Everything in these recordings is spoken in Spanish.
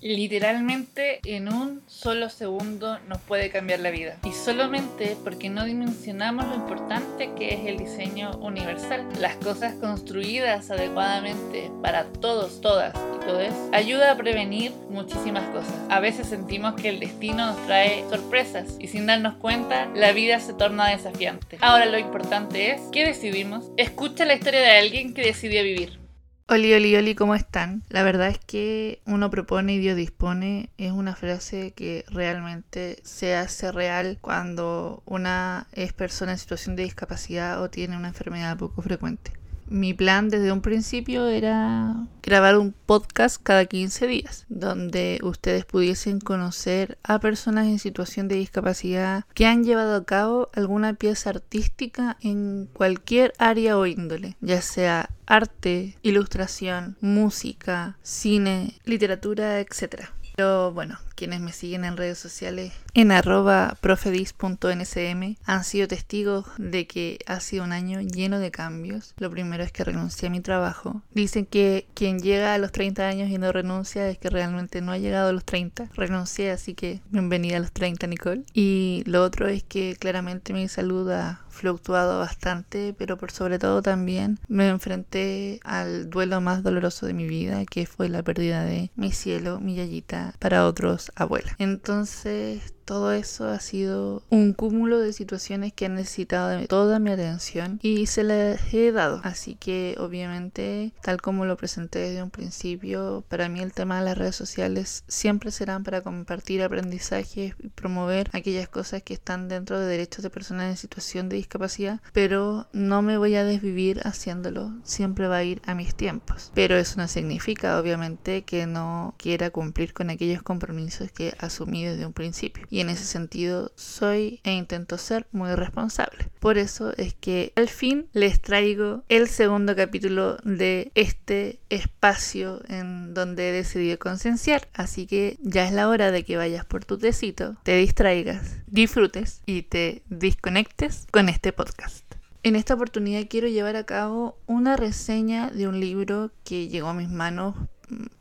Literalmente en un solo segundo nos puede cambiar la vida. Y solamente porque no dimensionamos lo importante que es el diseño universal. Las cosas construidas adecuadamente para todos, todas y todos ayuda a prevenir muchísimas cosas. A veces sentimos que el destino nos trae sorpresas y sin darnos cuenta la vida se torna desafiante. Ahora lo importante es, ¿qué decidimos? Escucha la historia de alguien que decidió vivir. Oli, oli, oli, ¿cómo están? La verdad es que uno propone y Dios dispone es una frase que realmente se hace real cuando una es persona en situación de discapacidad o tiene una enfermedad poco frecuente mi plan desde un principio era grabar un podcast cada 15 días, donde ustedes pudiesen conocer a personas en situación de discapacidad que han llevado a cabo alguna pieza artística en cualquier área o índole, ya sea arte, ilustración, música, cine, literatura, etc. Pero bueno, quienes me siguen en redes sociales en arroba profedis.nsm han sido testigos de que ha sido un año lleno de cambios. Lo primero es que renuncié a mi trabajo. Dicen que quien llega a los 30 años y no renuncia es que realmente no ha llegado a los 30. Renuncié, así que bienvenida a los 30, Nicole. Y lo otro es que claramente mi salud fluctuado bastante, pero por sobre todo también me enfrenté al duelo más doloroso de mi vida, que fue la pérdida de mi cielo, mi yayita, para otros abuela. Entonces todo eso ha sido un cúmulo de situaciones que han necesitado de toda mi atención y se les he dado. Así que obviamente, tal como lo presenté desde un principio, para mí el tema de las redes sociales siempre serán para compartir aprendizajes y promover aquellas cosas que están dentro de derechos de personas en situación de discapacidad, pero no me voy a desvivir haciéndolo, siempre va a ir a mis tiempos. Pero eso no significa obviamente que no quiera cumplir con aquellos compromisos que asumí desde un principio y en ese sentido soy e intento ser muy responsable. Por eso es que al fin les traigo el segundo capítulo de este espacio en donde he decidido concienciar. Así que ya es la hora de que vayas por tu tecito, te distraigas, disfrutes y te desconectes con este podcast. En esta oportunidad quiero llevar a cabo una reseña de un libro que llegó a mis manos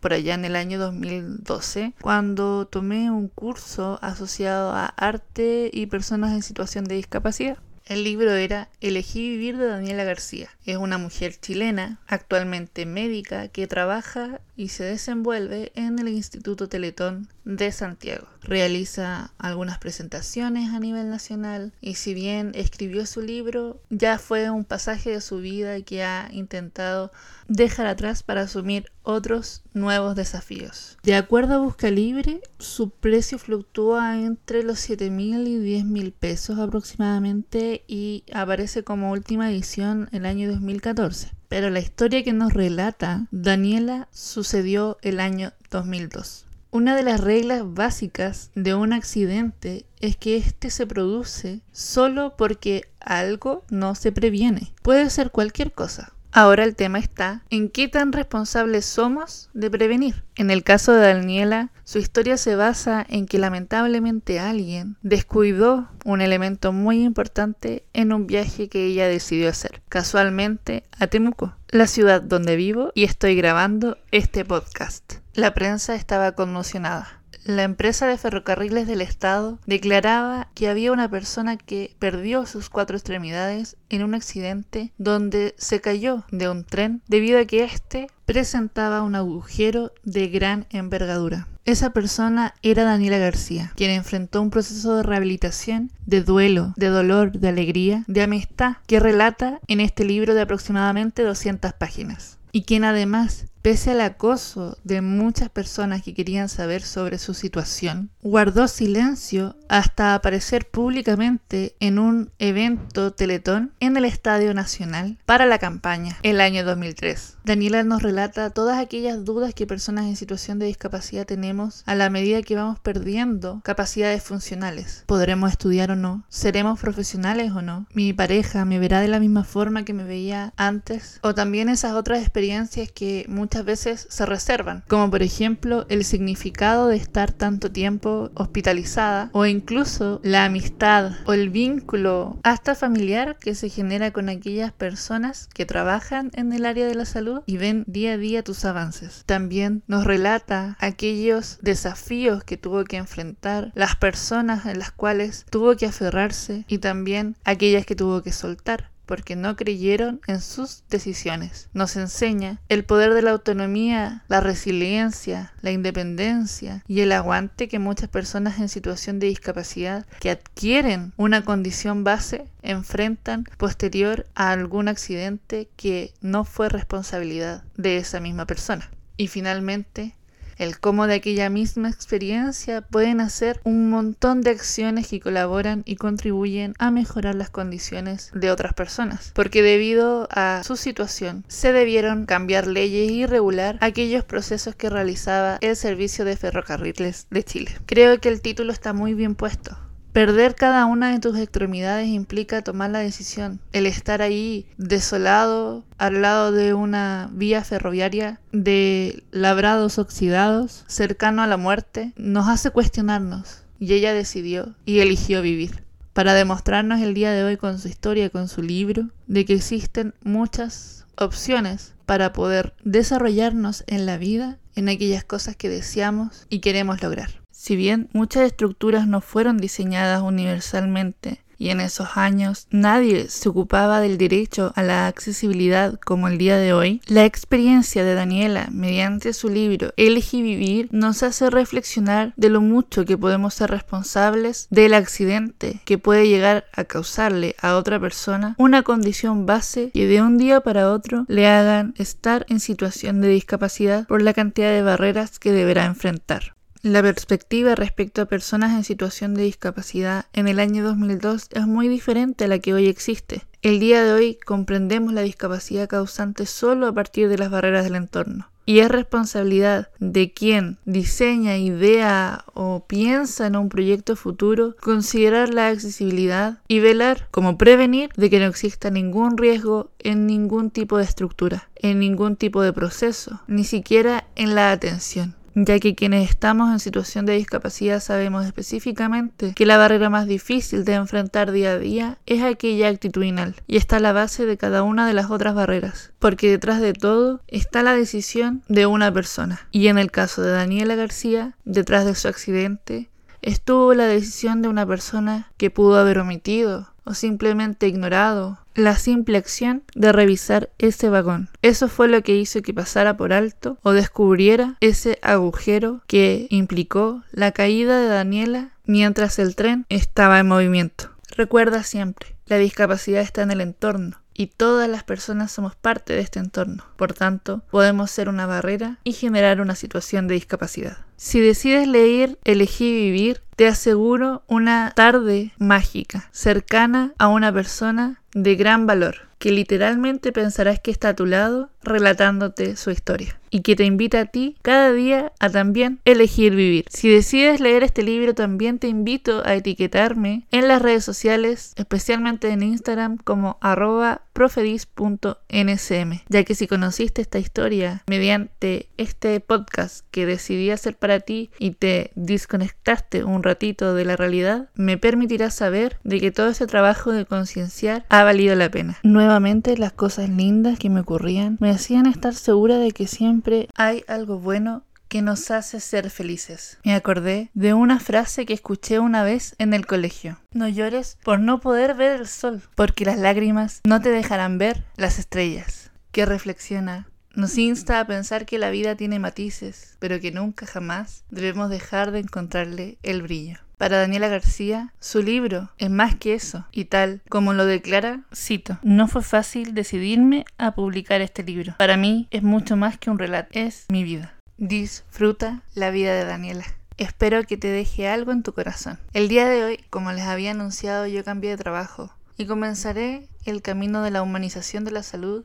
por allá en el año 2012, cuando tomé un curso asociado a arte y personas en situación de discapacidad. El libro era Elegí vivir de Daniela García. Es una mujer chilena, actualmente médica, que trabaja y se desenvuelve en el Instituto Teletón de Santiago. Realiza algunas presentaciones a nivel nacional y si bien escribió su libro, ya fue un pasaje de su vida que ha intentado dejar atrás para asumir otros nuevos desafíos. De acuerdo a Busca Libre, su precio fluctúa entre los 7 mil y 10 mil pesos aproximadamente y aparece como última edición el año 2014. Pero la historia que nos relata Daniela sucedió el año 2002. Una de las reglas básicas de un accidente es que éste se produce solo porque algo no se previene. Puede ser cualquier cosa. Ahora el tema está en qué tan responsables somos de prevenir. En el caso de Daniela, su historia se basa en que lamentablemente alguien descuidó un elemento muy importante en un viaje que ella decidió hacer, casualmente a Temuco, la ciudad donde vivo y estoy grabando este podcast. La prensa estaba conmocionada la empresa de ferrocarriles del Estado declaraba que había una persona que perdió sus cuatro extremidades en un accidente donde se cayó de un tren debido a que éste presentaba un agujero de gran envergadura. Esa persona era Daniela García, quien enfrentó un proceso de rehabilitación, de duelo, de dolor, de alegría, de amistad, que relata en este libro de aproximadamente 200 páginas y quien además, pese al acoso de muchas personas que querían saber sobre su situación, guardó silencio hasta aparecer públicamente en un evento Teletón en el Estadio Nacional para la campaña el año 2003. Daniela nos relata todas aquellas dudas que personas en situación de discapacidad tenemos a la medida que vamos perdiendo capacidades funcionales. ¿Podremos estudiar o no? ¿Seremos profesionales o no? ¿Mi pareja me verá de la misma forma que me veía antes? ¿O también esas otras experiencias que muchas muchas veces se reservan, como por ejemplo el significado de estar tanto tiempo hospitalizada o incluso la amistad o el vínculo hasta familiar que se genera con aquellas personas que trabajan en el área de la salud y ven día a día tus avances. También nos relata aquellos desafíos que tuvo que enfrentar, las personas en las cuales tuvo que aferrarse y también aquellas que tuvo que soltar porque no creyeron en sus decisiones. Nos enseña el poder de la autonomía, la resiliencia, la independencia y el aguante que muchas personas en situación de discapacidad que adquieren una condición base enfrentan posterior a algún accidente que no fue responsabilidad de esa misma persona. Y finalmente, el cómo de aquella misma experiencia pueden hacer un montón de acciones que colaboran y contribuyen a mejorar las condiciones de otras personas, porque debido a su situación se debieron cambiar leyes y regular aquellos procesos que realizaba el servicio de ferrocarriles de Chile. Creo que el título está muy bien puesto. Perder cada una de tus extremidades implica tomar la decisión. El estar ahí desolado al lado de una vía ferroviaria de labrados oxidados, cercano a la muerte, nos hace cuestionarnos. Y ella decidió y eligió vivir. Para demostrarnos el día de hoy con su historia, con su libro, de que existen muchas opciones para poder desarrollarnos en la vida, en aquellas cosas que deseamos y queremos lograr. Si bien muchas estructuras no fueron diseñadas universalmente y en esos años nadie se ocupaba del derecho a la accesibilidad como el día de hoy, la experiencia de Daniela mediante su libro Elegí vivir nos hace reflexionar de lo mucho que podemos ser responsables del accidente que puede llegar a causarle a otra persona una condición base que de un día para otro le hagan estar en situación de discapacidad por la cantidad de barreras que deberá enfrentar. La perspectiva respecto a personas en situación de discapacidad en el año 2002 es muy diferente a la que hoy existe. El día de hoy comprendemos la discapacidad causante solo a partir de las barreras del entorno. Y es responsabilidad de quien diseña, idea o piensa en un proyecto futuro considerar la accesibilidad y velar como prevenir de que no exista ningún riesgo en ningún tipo de estructura, en ningún tipo de proceso, ni siquiera en la atención ya que quienes estamos en situación de discapacidad sabemos específicamente que la barrera más difícil de enfrentar día a día es aquella actitudinal y está a la base de cada una de las otras barreras, porque detrás de todo está la decisión de una persona. Y en el caso de Daniela García, detrás de su accidente, estuvo la decisión de una persona que pudo haber omitido o simplemente ignorado la simple acción de revisar ese vagón. Eso fue lo que hizo que pasara por alto o descubriera ese agujero que implicó la caída de Daniela mientras el tren estaba en movimiento. Recuerda siempre, la discapacidad está en el entorno y todas las personas somos parte de este entorno. Por tanto, podemos ser una barrera y generar una situación de discapacidad. Si decides leer Elegí vivir, te aseguro una tarde mágica, cercana a una persona de gran valor, que literalmente pensarás que está a tu lado relatándote su historia y que te invita a ti cada día a también elegir vivir. Si decides leer este libro también te invito a etiquetarme en las redes sociales, especialmente en Instagram como arroba profedis.nsm, ya que si conociste esta historia mediante este podcast que decidí hacer para ti y te desconectaste un ratito de la realidad, me permitirá saber de que todo ese trabajo de concienciar ha valido la pena. Nuevamente las cosas lindas que me ocurrían me hacían estar segura de que siempre hay algo bueno que nos hace ser felices. Me acordé de una frase que escuché una vez en el colegio. No llores por no poder ver el sol, porque las lágrimas no te dejarán ver las estrellas. Que reflexiona. Nos insta a pensar que la vida tiene matices, pero que nunca jamás debemos dejar de encontrarle el brillo. Para Daniela García, su libro es más que eso, y tal como lo declara, cito, no fue fácil decidirme a publicar este libro. Para mí es mucho más que un relato, es mi vida. Disfruta la vida de Daniela. Espero que te deje algo en tu corazón. El día de hoy, como les había anunciado, yo cambié de trabajo y comenzaré el camino de la humanización de la salud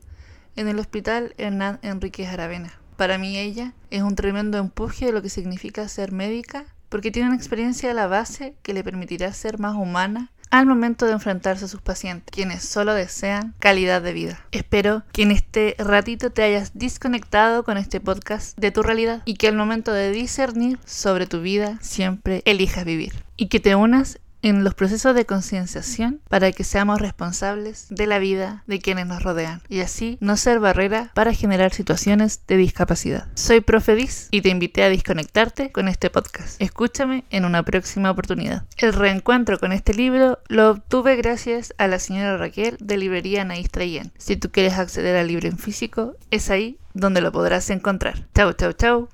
en el Hospital Hernán Enríquez Aravena. Para mí ella es un tremendo empuje de lo que significa ser médica porque tiene una experiencia a la base que le permitirá ser más humana al momento de enfrentarse a sus pacientes, quienes solo desean calidad de vida. Espero que en este ratito te hayas desconectado con este podcast de tu realidad y que al momento de discernir sobre tu vida siempre elijas vivir y que te unas en los procesos de concienciación para que seamos responsables de la vida de quienes nos rodean y así no ser barrera para generar situaciones de discapacidad. Soy Profedis y te invité a desconectarte con este podcast. Escúchame en una próxima oportunidad. El reencuentro con este libro lo obtuve gracias a la señora Raquel de Librería Anaís Trayen. Si tú quieres acceder al libro en físico, es ahí donde lo podrás encontrar. Chau, chau, chau.